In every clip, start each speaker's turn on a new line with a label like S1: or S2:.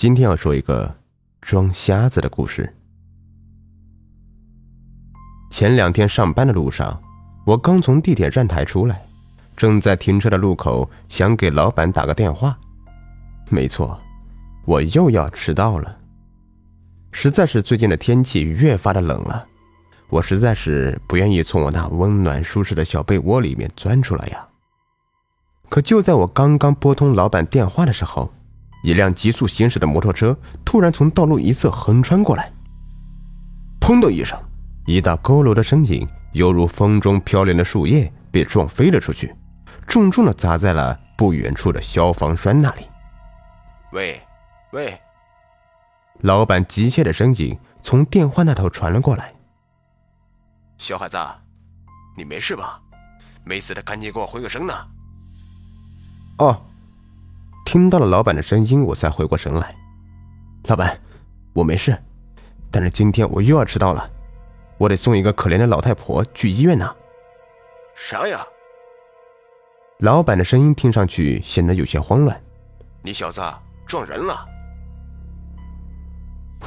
S1: 今天要说一个装瞎子的故事。前两天上班的路上，我刚从地铁站台出来，正在停车的路口，想给老板打个电话。没错，我又要迟到了。实在是最近的天气越发的冷了，我实在是不愿意从我那温暖舒适的小被窝里面钻出来呀。可就在我刚刚拨通老板电话的时候，一辆急速行驶的摩托车突然从道路一侧横穿过来，砰的一声，一道佝偻的身影犹如风中飘零的树叶被撞飞了出去，重重的砸在了不远处的消防栓那里。喂，喂！老板急切的声音从电话那头传了过来。小孩子，你没事吧？没死的赶紧给我回个声呢。哦。听到了老板的声音，我才回过神来。老板，我没事，但是今天我又要迟到了，我得送一个可怜的老太婆去医院呢。啥呀？老板的声音听上去显得有些慌乱。你小子撞人了？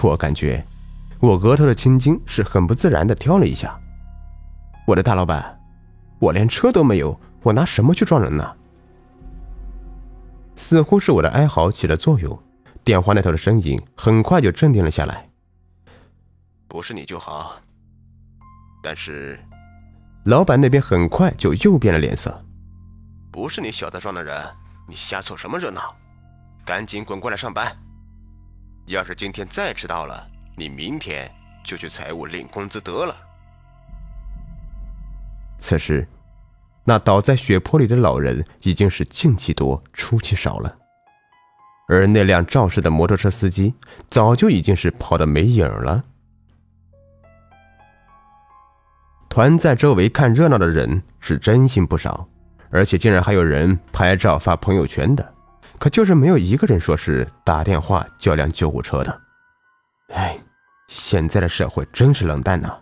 S1: 我感觉我额头的青筋是很不自然的跳了一下。我的大老板，我连车都没有，我拿什么去撞人呢？似乎是我的哀嚎起了作用，电话那头的声音很快就镇定了下来。不是你就好，但是，老板那边很快就又变了脸色。不是你小子撞的人，你瞎凑什么热闹？赶紧滚过来上班！要是今天再迟到了，你明天就去财务领工资得了。此时。那倒在血泊里的老人已经是进气多出气少了，而那辆肇事的摩托车司机早就已经是跑得没影了。团在周围看热闹的人是真心不少，而且竟然还有人拍照发朋友圈的，可就是没有一个人说是打电话叫辆救护车的。哎，现在的社会真是冷淡呐！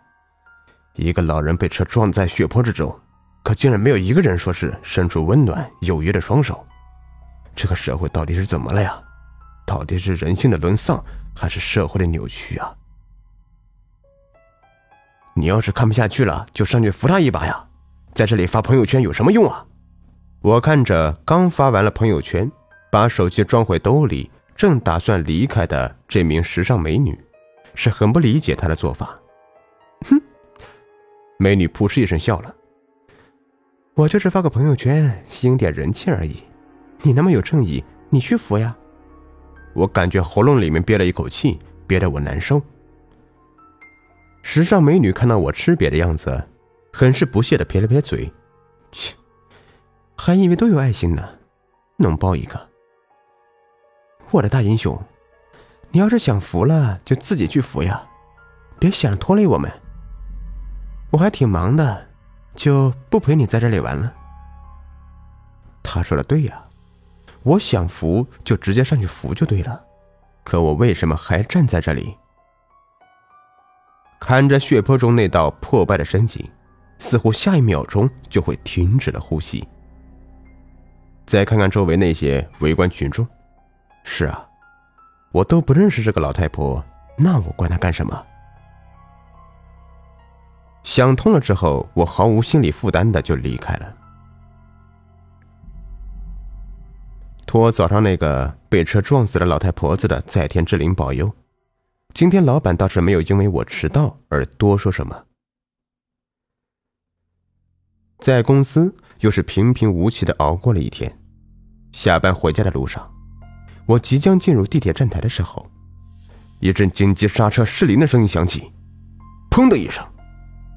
S1: 一个老人被车撞在血泊之中。可竟然没有一个人说是伸出温暖有约的双手，这个社会到底是怎么了呀？到底是人性的沦丧，还是社会的扭曲啊？你要是看不下去了，就上去扶他一把呀！在这里发朋友圈有什么用啊？我看着刚发完了朋友圈，把手机装回兜里，正打算离开的这名时尚美女，是很不理解他的做法。哼！美女扑哧一声笑了。我就是发个朋友圈，吸引点人气而已。你那么有正义，你去扶呀！我感觉喉咙里面憋了一口气，憋得我难受。时尚美女看到我吃瘪的样子，很是不屑的撇了撇嘴：“切，还以为都有爱心呢，能抱一个。”我的大英雄，你要是想扶了，就自己去扶呀，别想着拖累我们。我还挺忙的。就不陪你在这里玩了。他说的对呀，我想扶就直接上去扶就对了，可我为什么还站在这里？看着血泊中那道破败的身影，似乎下一秒钟就会停止了呼吸。再看看周围那些围观群众，是啊，我都不认识这个老太婆，那我管她干什么？想通了之后，我毫无心理负担的就离开了。托早上那个被车撞死的老太婆子的在天之灵保佑，今天老板倒是没有因为我迟到而多说什么。在公司又是平平无奇的熬过了一天，下班回家的路上，我即将进入地铁站台的时候，一阵紧急刹车失灵的声音响起，砰的一声。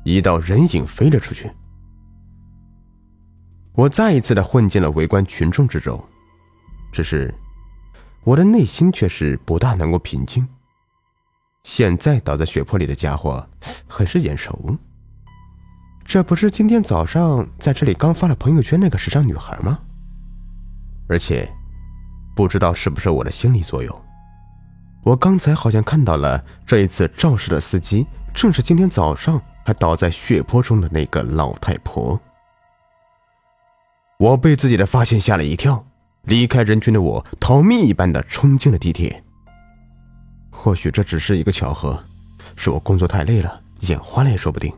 S1: 一道人影飞了出去，我再一次的混进了围观群众之中，只是我的内心却是不大能够平静。现在倒在血泊里的家伙很是眼熟，这不是今天早上在这里刚发了朋友圈那个时尚女孩吗？而且不知道是不是我的心理作用，我刚才好像看到了这一次肇事的司机正是今天早上。还倒在血泊中的那个老太婆，我被自己的发现吓了一跳。离开人群的我，逃命一般的冲进了地铁。或许这只是一个巧合，是我工作太累了，眼花了也说不定。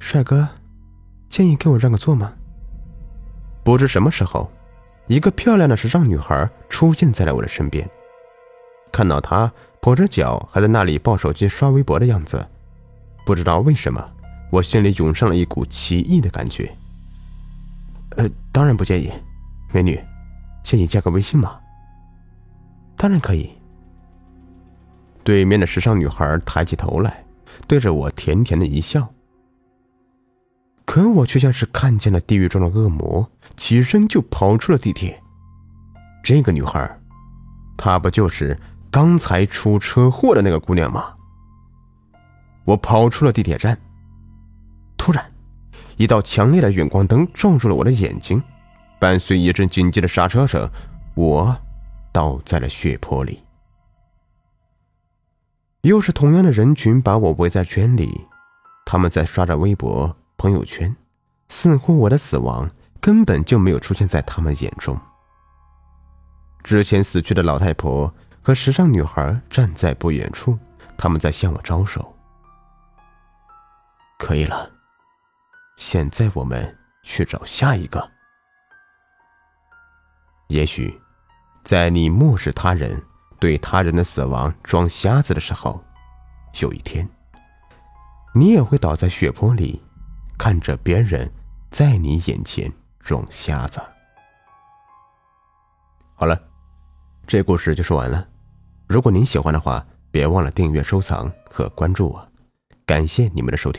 S1: 帅哥，建议给我让个座吗？不知什么时候，一个漂亮的时尚女孩出现在了我的身边。看到她跛着脚还在那里抱手机刷微博的样子，不知道为什么，我心里涌上了一股奇异的感觉。呃，当然不介意，美女，建议加个微信吗？当然可以。对面的时尚女孩抬起头来，对着我甜甜的一笑。可我却像是看见了地狱中的恶魔，起身就跑出了地铁。这个女孩，她不就是刚才出车祸的那个姑娘吗？我跑出了地铁站，突然，一道强烈的远光灯照住了我的眼睛，伴随一阵紧急的刹车声，我倒在了血泊里。又是同样的人群把我围在圈里，他们在刷着微博。朋友圈，似乎我的死亡根本就没有出现在他们眼中。之前死去的老太婆和时尚女孩站在不远处，他们在向我招手。可以了，现在我们去找下一个。也许，在你漠视他人、对他人的死亡装瞎子的时候，有一天，你也会倒在血泊里。看着别人在你眼前装瞎子。好了，这故事就说完了。如果您喜欢的话，别忘了订阅、收藏和关注我。感谢你们的收听。